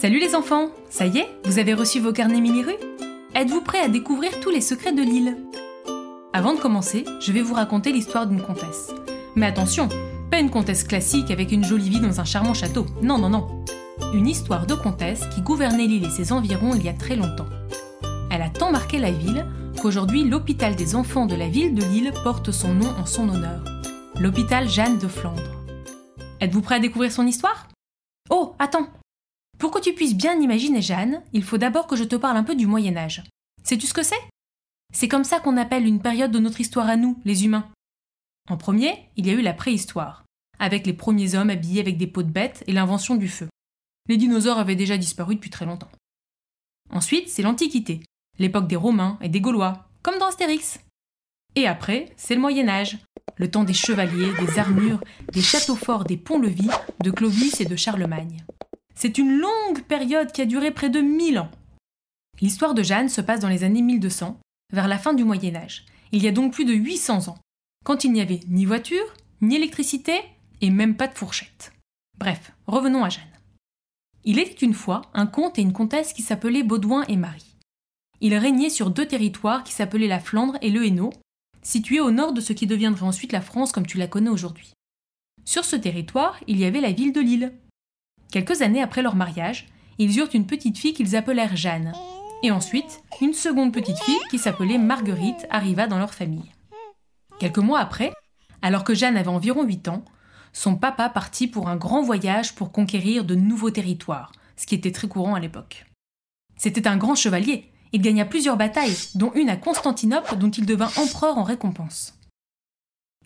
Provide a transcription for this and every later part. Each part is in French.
Salut les enfants Ça y est, vous avez reçu vos carnets mini-rue? Êtes-vous prêts à découvrir tous les secrets de l'île? Avant de commencer, je vais vous raconter l'histoire d'une comtesse. Mais attention, pas une comtesse classique avec une jolie vie dans un charmant château. Non, non, non. Une histoire de comtesse qui gouvernait l'île et ses environs il y a très longtemps. Elle a tant marqué la ville qu'aujourd'hui l'hôpital des enfants de la ville de Lille porte son nom en son honneur. L'hôpital Jeanne de Flandre. Êtes-vous prêts à découvrir son histoire? Oh, attends que tu puisses bien imaginer Jeanne, il faut d'abord que je te parle un peu du Moyen Âge. Sais-tu ce que c'est? C'est comme ça qu'on appelle une période de notre histoire à nous, les humains. En premier, il y a eu la préhistoire, avec les premiers hommes habillés avec des peaux de bêtes et l'invention du feu. Les dinosaures avaient déjà disparu depuis très longtemps. Ensuite, c'est l'Antiquité, l'époque des Romains et des Gaulois, comme dans Astérix. Et après, c'est le Moyen Âge, le temps des chevaliers, des armures, des châteaux forts, des ponts-levis, de Clovis et de Charlemagne. C'est une longue période qui a duré près de 1000 ans. L'histoire de Jeanne se passe dans les années 1200, vers la fin du Moyen Âge. Il y a donc plus de 800 ans, quand il n'y avait ni voiture, ni électricité, et même pas de fourchette. Bref, revenons à Jeanne. Il était une fois un comte et une comtesse qui s'appelaient Baudouin et Marie. Ils régnaient sur deux territoires qui s'appelaient la Flandre et le Hainaut, situés au nord de ce qui deviendrait ensuite la France comme tu la connais aujourd'hui. Sur ce territoire, il y avait la ville de Lille. Quelques années après leur mariage, ils eurent une petite fille qu'ils appelèrent Jeanne. Et ensuite, une seconde petite fille qui s'appelait Marguerite arriva dans leur famille. Quelques mois après, alors que Jeanne avait environ 8 ans, son papa partit pour un grand voyage pour conquérir de nouveaux territoires, ce qui était très courant à l'époque. C'était un grand chevalier, il gagna plusieurs batailles, dont une à Constantinople dont il devint empereur en récompense.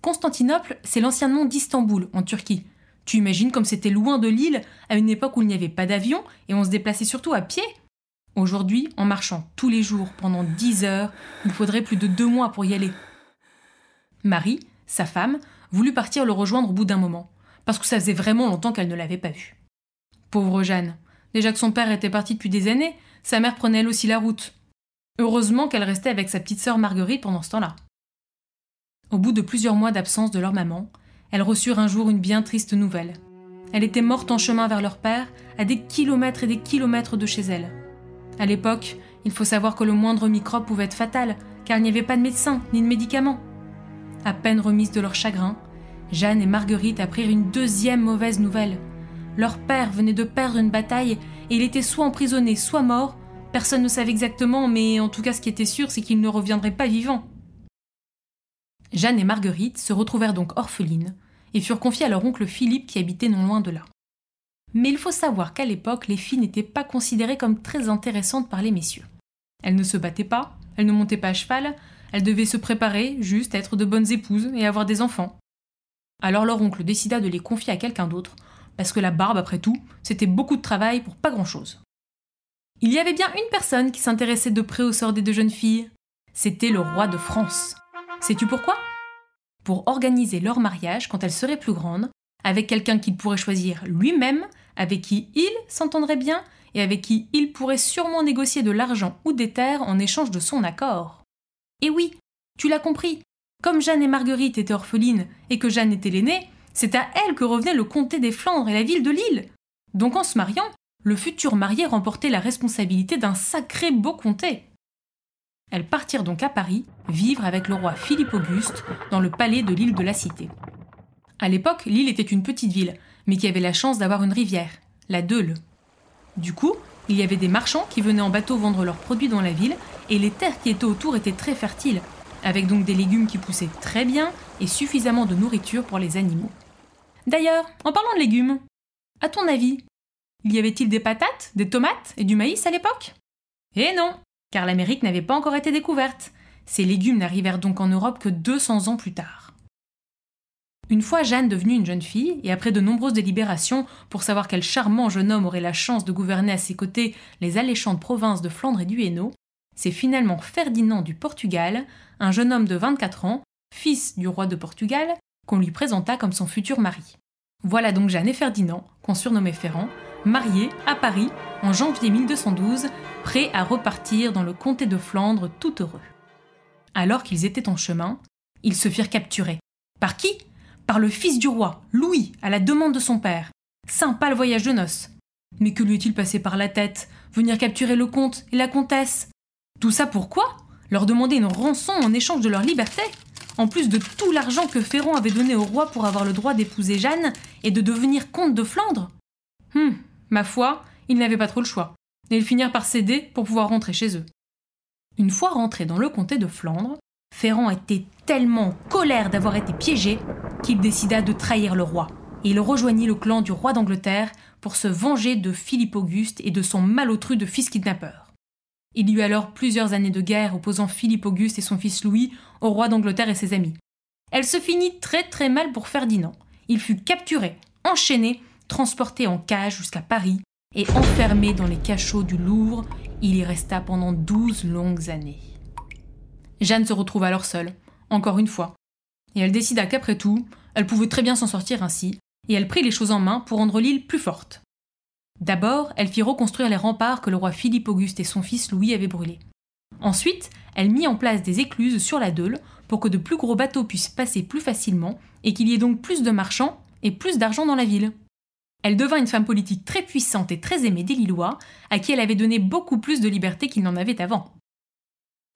Constantinople, c'est l'ancien nom d'Istanbul, en Turquie. Tu imagines comme c'était loin de l'île, à une époque où il n'y avait pas d'avion, et on se déplaçait surtout à pied Aujourd'hui, en marchant tous les jours pendant dix heures, il faudrait plus de deux mois pour y aller. Marie, sa femme, voulut partir le rejoindre au bout d'un moment, parce que ça faisait vraiment longtemps qu'elle ne l'avait pas vu. Pauvre Jeanne, déjà que son père était parti depuis des années, sa mère prenait elle aussi la route. Heureusement qu'elle restait avec sa petite sœur Marguerite pendant ce temps-là. Au bout de plusieurs mois d'absence de leur maman, elles reçurent un jour une bien triste nouvelle. Elle était morte en chemin vers leur père, à des kilomètres et des kilomètres de chez elle. À l'époque, il faut savoir que le moindre microbe pouvait être fatal, car il n'y avait pas de médecin ni de médicaments. À peine remises de leur chagrin, Jeanne et Marguerite apprirent une deuxième mauvaise nouvelle. Leur père venait de perdre une bataille et il était soit emprisonné, soit mort. Personne ne savait exactement, mais en tout cas ce qui était sûr, c'est qu'il ne reviendrait pas vivant. Jeanne et Marguerite se retrouvèrent donc orphelines et furent confiées à leur oncle Philippe qui habitait non loin de là. Mais il faut savoir qu'à l'époque, les filles n'étaient pas considérées comme très intéressantes par les messieurs. Elles ne se battaient pas, elles ne montaient pas à cheval, elles devaient se préparer, juste être de bonnes épouses et avoir des enfants. Alors leur oncle décida de les confier à quelqu'un d'autre, parce que la barbe, après tout, c'était beaucoup de travail pour pas grand-chose. Il y avait bien une personne qui s'intéressait de près au sort des deux jeunes filles. C'était le roi de France. Sais-tu pourquoi? Pour organiser leur mariage quand elles seraient plus grandes, avec quelqu'un qu'il pourrait choisir lui-même, avec qui il s'entendrait bien et avec qui il pourrait sûrement négocier de l'argent ou des terres en échange de son accord. Et oui, tu l'as compris. Comme Jeanne et Marguerite étaient orphelines et que Jeanne était l'aînée, c'est à elle que revenait le comté des Flandres et la ville de Lille. Donc en se mariant, le futur marié remportait la responsabilité d'un sacré beau comté. Elles partirent donc à Paris, vivre avec le roi Philippe Auguste dans le palais de l'île de la Cité. À l'époque, l'île était une petite ville, mais qui avait la chance d'avoir une rivière, la Deule. Du coup, il y avait des marchands qui venaient en bateau vendre leurs produits dans la ville, et les terres qui étaient autour étaient très fertiles, avec donc des légumes qui poussaient très bien et suffisamment de nourriture pour les animaux. D'ailleurs, en parlant de légumes, à ton avis, y avait-il des patates, des tomates et du maïs à l'époque? Eh non, car l'Amérique n'avait pas encore été découverte. Ces légumes n'arrivèrent donc en Europe que 200 ans plus tard. Une fois Jeanne devenue une jeune fille, et après de nombreuses délibérations pour savoir quel charmant jeune homme aurait la chance de gouverner à ses côtés les alléchantes provinces de Flandre et du Hainaut, c'est finalement Ferdinand du Portugal, un jeune homme de 24 ans, fils du roi de Portugal, qu'on lui présenta comme son futur mari. Voilà donc Jeanne et Ferdinand, qu'on surnommait Ferrand, mariés à Paris en janvier 1212, prêts à repartir dans le comté de Flandre tout heureux. Alors qu'ils étaient en chemin, ils se firent capturer. Par qui? Par le fils du roi, Louis, à la demande de son père. Sympa le voyage de noces. Mais que lui est-il passé par la tête? Venir capturer le comte et la comtesse? Tout ça pourquoi? Leur demander une rançon en échange de leur liberté? En plus de tout l'argent que Ferrand avait donné au roi pour avoir le droit d'épouser Jeanne et de devenir comte de Flandre? Hum, ma foi, ils n'avaient pas trop le choix. Et ils finirent par céder pour pouvoir rentrer chez eux. Une fois rentré dans le comté de Flandre, Ferrand était tellement en colère d'avoir été piégé qu'il décida de trahir le roi. Et il rejoignit le clan du roi d'Angleterre pour se venger de Philippe Auguste et de son malotru de fils kidnappeur. Il y eut alors plusieurs années de guerre opposant Philippe Auguste et son fils Louis au roi d'Angleterre et ses amis. Elle se finit très très mal pour Ferdinand. Il fut capturé, enchaîné, transporté en cage jusqu'à Paris et enfermé dans les cachots du Louvre. Il y resta pendant douze longues années. Jeanne se retrouva alors seule, encore une fois. Et elle décida qu'après tout, elle pouvait très bien s'en sortir ainsi, et elle prit les choses en main pour rendre l'île plus forte. D'abord, elle fit reconstruire les remparts que le roi Philippe Auguste et son fils Louis avaient brûlés. Ensuite, elle mit en place des écluses sur la Deule pour que de plus gros bateaux puissent passer plus facilement et qu'il y ait donc plus de marchands et plus d'argent dans la ville. Elle devint une femme politique très puissante et très aimée des Lillois, à qui elle avait donné beaucoup plus de liberté qu'il n'en avait avant.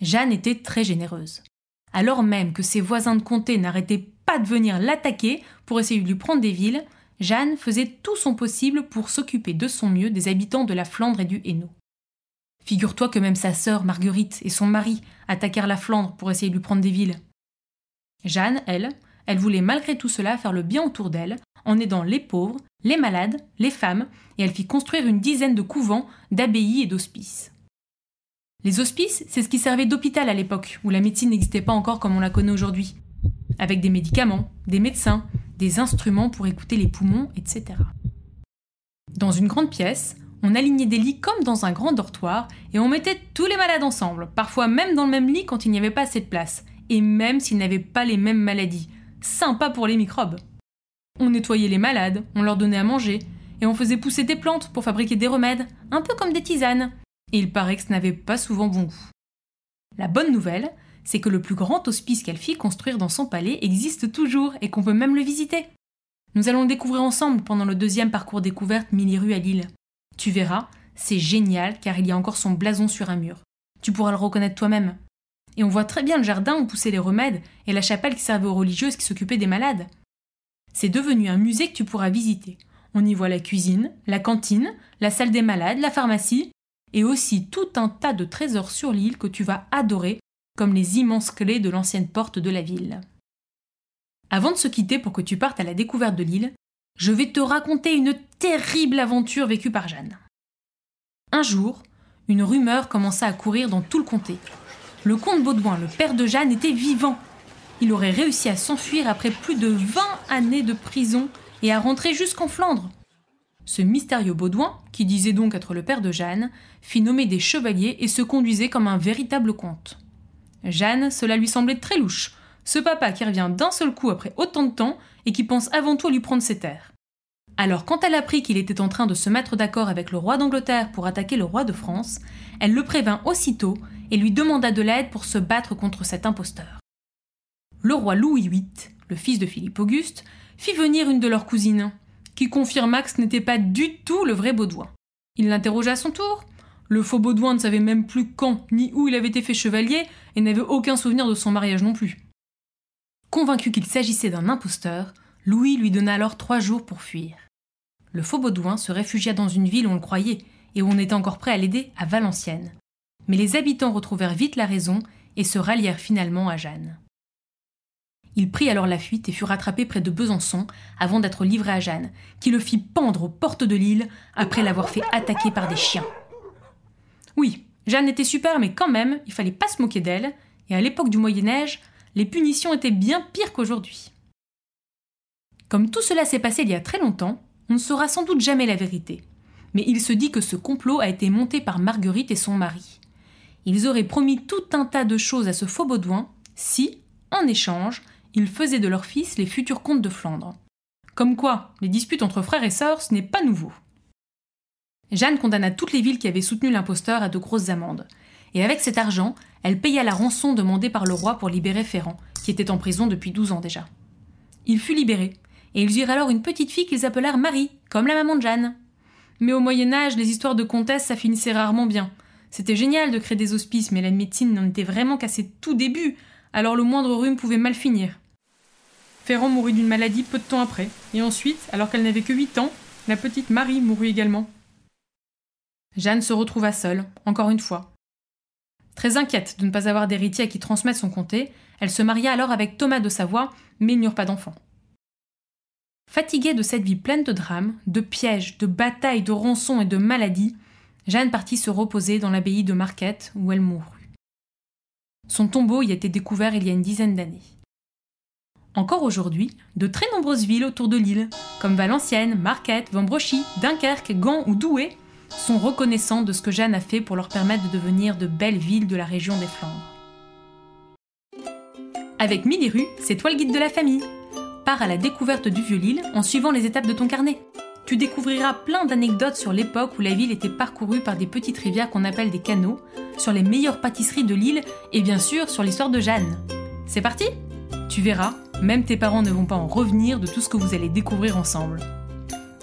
Jeanne était très généreuse. Alors même que ses voisins de comté n'arrêtaient pas de venir l'attaquer pour essayer de lui prendre des villes, Jeanne faisait tout son possible pour s'occuper de son mieux des habitants de la Flandre et du Hainaut. Figure-toi que même sa sœur Marguerite et son mari attaquèrent la Flandre pour essayer de lui prendre des villes. Jeanne, elle, elle voulait malgré tout cela faire le bien autour d'elle, en aidant les pauvres, les malades, les femmes, et elle fit construire une dizaine de couvents, d'abbayes et d'hospices. Les hospices, c'est ce qui servait d'hôpital à l'époque, où la médecine n'existait pas encore comme on la connaît aujourd'hui, avec des médicaments, des médecins, des instruments pour écouter les poumons, etc. Dans une grande pièce, on alignait des lits comme dans un grand dortoir et on mettait tous les malades ensemble, parfois même dans le même lit quand il n'y avait pas assez de place, et même s'ils n'avaient pas les mêmes maladies. Sympa pour les microbes. On nettoyait les malades, on leur donnait à manger, et on faisait pousser des plantes pour fabriquer des remèdes, un peu comme des tisanes, et il paraît que ce n'avait pas souvent bon goût. La bonne nouvelle, c'est que le plus grand hospice qu'elle fit construire dans son palais existe toujours et qu'on peut même le visiter. Nous allons le découvrir ensemble pendant le deuxième parcours découverte Mille à Lille. Tu verras, c'est génial car il y a encore son blason sur un mur. Tu pourras le reconnaître toi-même. Et on voit très bien le jardin où poussaient les remèdes et la chapelle qui servait aux religieuses qui s'occupaient des malades. C'est devenu un musée que tu pourras visiter. On y voit la cuisine, la cantine, la salle des malades, la pharmacie, et aussi tout un tas de trésors sur l'île que tu vas adorer, comme les immenses clés de l'ancienne porte de la ville. Avant de se quitter pour que tu partes à la découverte de l'île, je vais te raconter une terrible aventure vécue par Jeanne. Un jour, une rumeur commença à courir dans tout le comté. Le comte Baudouin, le père de Jeanne, était vivant. Il aurait réussi à s'enfuir après plus de 20 années de prison et à rentrer jusqu'en Flandre. Ce mystérieux Baudouin, qui disait donc être le père de Jeanne, fit nommer des chevaliers et se conduisait comme un véritable comte. Jeanne, cela lui semblait très louche, ce papa qui revient d'un seul coup après autant de temps et qui pense avant tout à lui prendre ses terres. Alors quand elle apprit qu'il était en train de se mettre d'accord avec le roi d'Angleterre pour attaquer le roi de France, elle le prévint aussitôt et lui demanda de l'aide pour se battre contre cet imposteur. Le roi Louis VIII, le fils de Philippe Auguste, fit venir une de leurs cousines, qui confirma que ce n'était pas du tout le vrai Baudouin. Il l'interrogea à son tour. Le faux Baudouin ne savait même plus quand ni où il avait été fait chevalier et n'avait aucun souvenir de son mariage non plus. Convaincu qu'il s'agissait d'un imposteur, Louis lui donna alors trois jours pour fuir. Le faux Baudouin se réfugia dans une ville où on le croyait et où on était encore prêt à l'aider, à Valenciennes. Mais les habitants retrouvèrent vite la raison et se rallièrent finalement à Jeanne. Il prit alors la fuite et fut rattrapé près de Besançon avant d'être livré à Jeanne, qui le fit pendre aux portes de l'île après l'avoir fait attaquer par des chiens. Oui, Jeanne était super, mais quand même, il fallait pas se moquer d'elle, et à l'époque du Moyen-Âge, les punitions étaient bien pires qu'aujourd'hui. Comme tout cela s'est passé il y a très longtemps, on ne saura sans doute jamais la vérité. Mais il se dit que ce complot a été monté par Marguerite et son mari. Ils auraient promis tout un tas de choses à ce faux Baudouin si, en échange, ils faisaient de leur fils les futurs comtes de Flandre. Comme quoi, les disputes entre frères et sœurs, ce n'est pas nouveau. Jeanne condamna toutes les villes qui avaient soutenu l'imposteur à de grosses amendes. Et avec cet argent, elle paya la rançon demandée par le roi pour libérer Ferrand, qui était en prison depuis douze ans déjà. Il fut libéré, et ils eurent alors une petite fille qu'ils appelèrent Marie, comme la maman de Jeanne. Mais au Moyen Âge, les histoires de comtesses, ça finissait rarement bien. C'était génial de créer des hospices, mais la médecine n'en était vraiment qu'à ses tout débuts, alors le moindre rhume pouvait mal finir. Ferrand mourut d'une maladie peu de temps après, et ensuite, alors qu'elle n'avait que 8 ans, la petite Marie mourut également. Jeanne se retrouva seule, encore une fois. Très inquiète de ne pas avoir d'héritier à qui transmettre son comté, elle se maria alors avec Thomas de Savoie, mais ils n'eurent pas d'enfant. Fatiguée de cette vie pleine de drames, de pièges, de batailles, de rançons et de maladies, Jeanne partit se reposer dans l'abbaye de Marquette où elle mourut. Son tombeau y a été découvert il y a une dizaine d'années. Encore aujourd'hui, de très nombreuses villes autour de l'île, comme Valenciennes, Marquette, Vambrochy, Dunkerque, Gand ou Douai, sont reconnaissants de ce que Jeanne a fait pour leur permettre de devenir de belles villes de la région des Flandres. Avec Mille rues, c'est toi le guide de la famille. Pars à la découverte du Vieux-Lille en suivant les étapes de ton carnet. Tu découvriras plein d'anecdotes sur l'époque où la ville était parcourue par des petites rivières qu'on appelle des canaux, sur les meilleures pâtisseries de l'île et bien sûr sur l'histoire de Jeanne. C'est parti? Tu verras, même tes parents ne vont pas en revenir de tout ce que vous allez découvrir ensemble.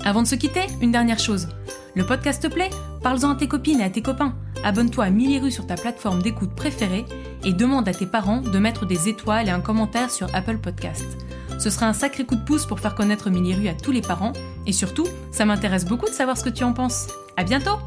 Avant de se quitter, une dernière chose. Le podcast te plaît? Parle-en à tes copines et à tes copains. Abonne-toi à Miliru sur ta plateforme d'écoute préférée et demande à tes parents de mettre des étoiles et un commentaire sur Apple Podcast. Ce sera un sacré coup de pouce pour faire connaître Miliru à tous les parents et surtout, ça m'intéresse beaucoup de savoir ce que tu en penses. À bientôt